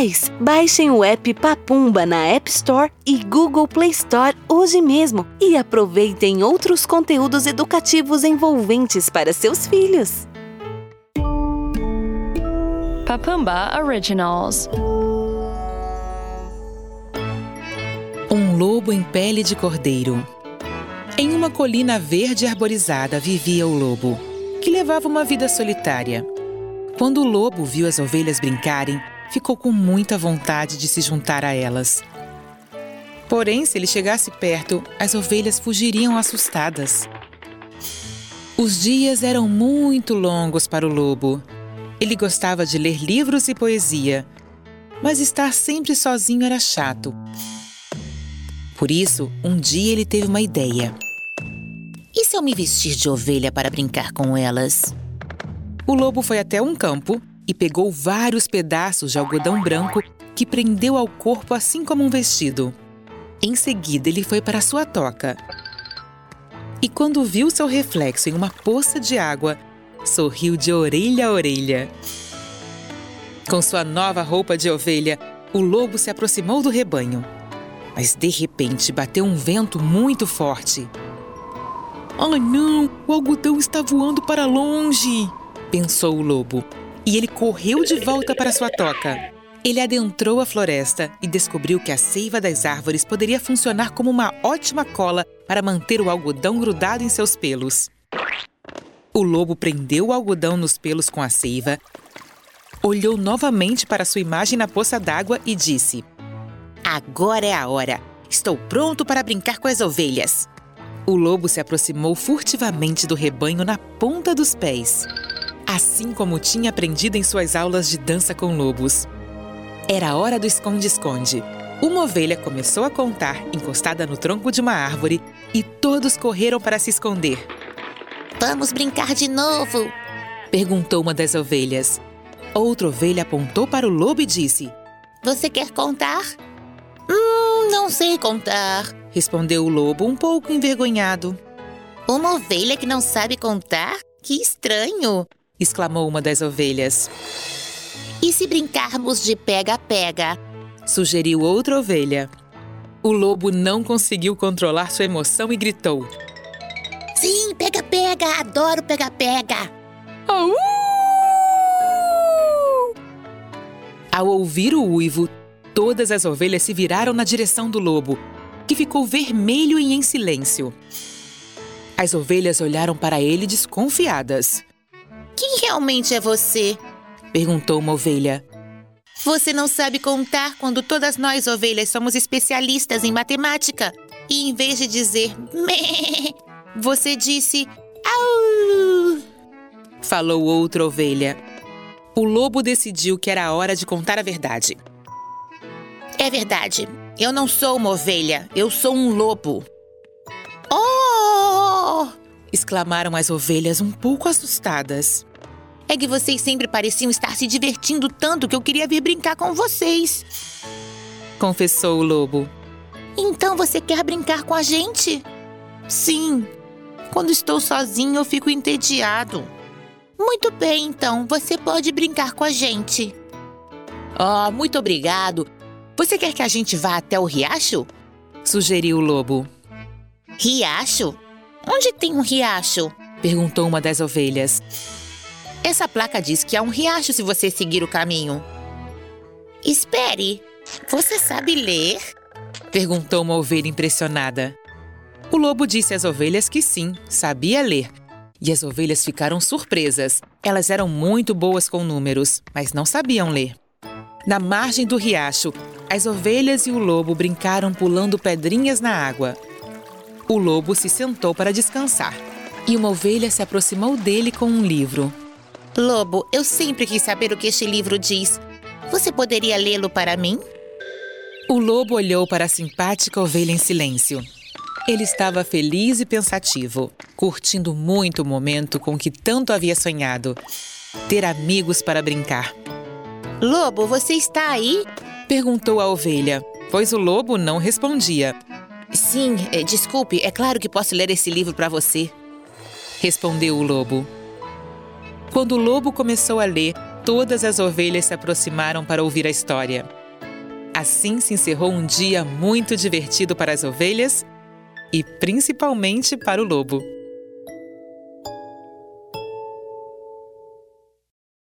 Pais, baixem o app Papumba na App Store e Google Play Store hoje mesmo e aproveitem outros conteúdos educativos envolventes para seus filhos. Papumba Originals. Um lobo em pele de cordeiro. Em uma colina verde arborizada vivia o lobo, que levava uma vida solitária. Quando o lobo viu as ovelhas brincarem, ficou com muita vontade de se juntar a elas. Porém, se ele chegasse perto, as ovelhas fugiriam assustadas. Os dias eram muito longos para o lobo. Ele gostava de ler livros e poesia, mas estar sempre sozinho era chato. Por isso, um dia ele teve uma ideia. E se eu me vestir de ovelha para brincar com elas? O lobo foi até um campo e pegou vários pedaços de algodão branco que prendeu ao corpo assim como um vestido. Em seguida, ele foi para sua toca. E quando viu seu reflexo em uma poça de água, sorriu de orelha a orelha. Com sua nova roupa de ovelha, o lobo se aproximou do rebanho. Mas de repente bateu um vento muito forte. Ai não, o algodão está voando para longe! pensou o lobo e ele correu de volta para sua toca. Ele adentrou a floresta e descobriu que a seiva das árvores poderia funcionar como uma ótima cola para manter o algodão grudado em seus pelos. O lobo prendeu o algodão nos pelos com a seiva, olhou novamente para sua imagem na poça d'água e disse: Agora é a hora. Estou pronto para brincar com as ovelhas. O lobo se aproximou furtivamente do rebanho na ponta dos pés assim como tinha aprendido em suas aulas de dança com lobos. Era a hora do esconde-esconde. Uma ovelha começou a contar, encostada no tronco de uma árvore, e todos correram para se esconder. Vamos brincar de novo? perguntou uma das ovelhas. Outra ovelha apontou para o lobo e disse: Você quer contar? Hum, não sei contar, respondeu o lobo, um pouco envergonhado. Uma ovelha que não sabe contar? Que estranho! Exclamou uma das ovelhas. E se brincarmos de pega-pega? sugeriu outra ovelha. O lobo não conseguiu controlar sua emoção e gritou: Sim, pega-pega! Adoro pega-pega! Au! Ao ouvir o uivo, todas as ovelhas se viraram na direção do lobo, que ficou vermelho e em silêncio. As ovelhas olharam para ele desconfiadas. Quem realmente é você? Perguntou uma ovelha. Você não sabe contar quando todas nós ovelhas somos especialistas em matemática. E em vez de dizer meh, você disse au. Falou outra ovelha. O lobo decidiu que era a hora de contar a verdade. É verdade. Eu não sou uma ovelha, eu sou um lobo. Oh! exclamaram as ovelhas um pouco assustadas. É que vocês sempre pareciam estar se divertindo tanto que eu queria vir brincar com vocês. Confessou o lobo. Então você quer brincar com a gente? Sim. Quando estou sozinho, eu fico entediado. Muito bem, então, você pode brincar com a gente. Oh, muito obrigado. Você quer que a gente vá até o riacho? Sugeriu o lobo. Riacho? Onde tem um riacho? Perguntou uma das ovelhas. Essa placa diz que há um riacho se você seguir o caminho. Espere, você sabe ler? Perguntou uma ovelha impressionada. O lobo disse às ovelhas que sim, sabia ler. E as ovelhas ficaram surpresas. Elas eram muito boas com números, mas não sabiam ler. Na margem do riacho, as ovelhas e o lobo brincaram pulando pedrinhas na água. O lobo se sentou para descansar e uma ovelha se aproximou dele com um livro. Lobo, eu sempre quis saber o que este livro diz. Você poderia lê-lo para mim? O lobo olhou para a simpática ovelha em silêncio. Ele estava feliz e pensativo, curtindo muito o momento com que tanto havia sonhado. Ter amigos para brincar. Lobo, você está aí? Perguntou a ovelha, pois o lobo não respondia. Sim, é, desculpe, é claro que posso ler esse livro para você. Respondeu o lobo. Quando o lobo começou a ler, todas as ovelhas se aproximaram para ouvir a história. Assim se encerrou um dia muito divertido para as ovelhas e principalmente para o lobo.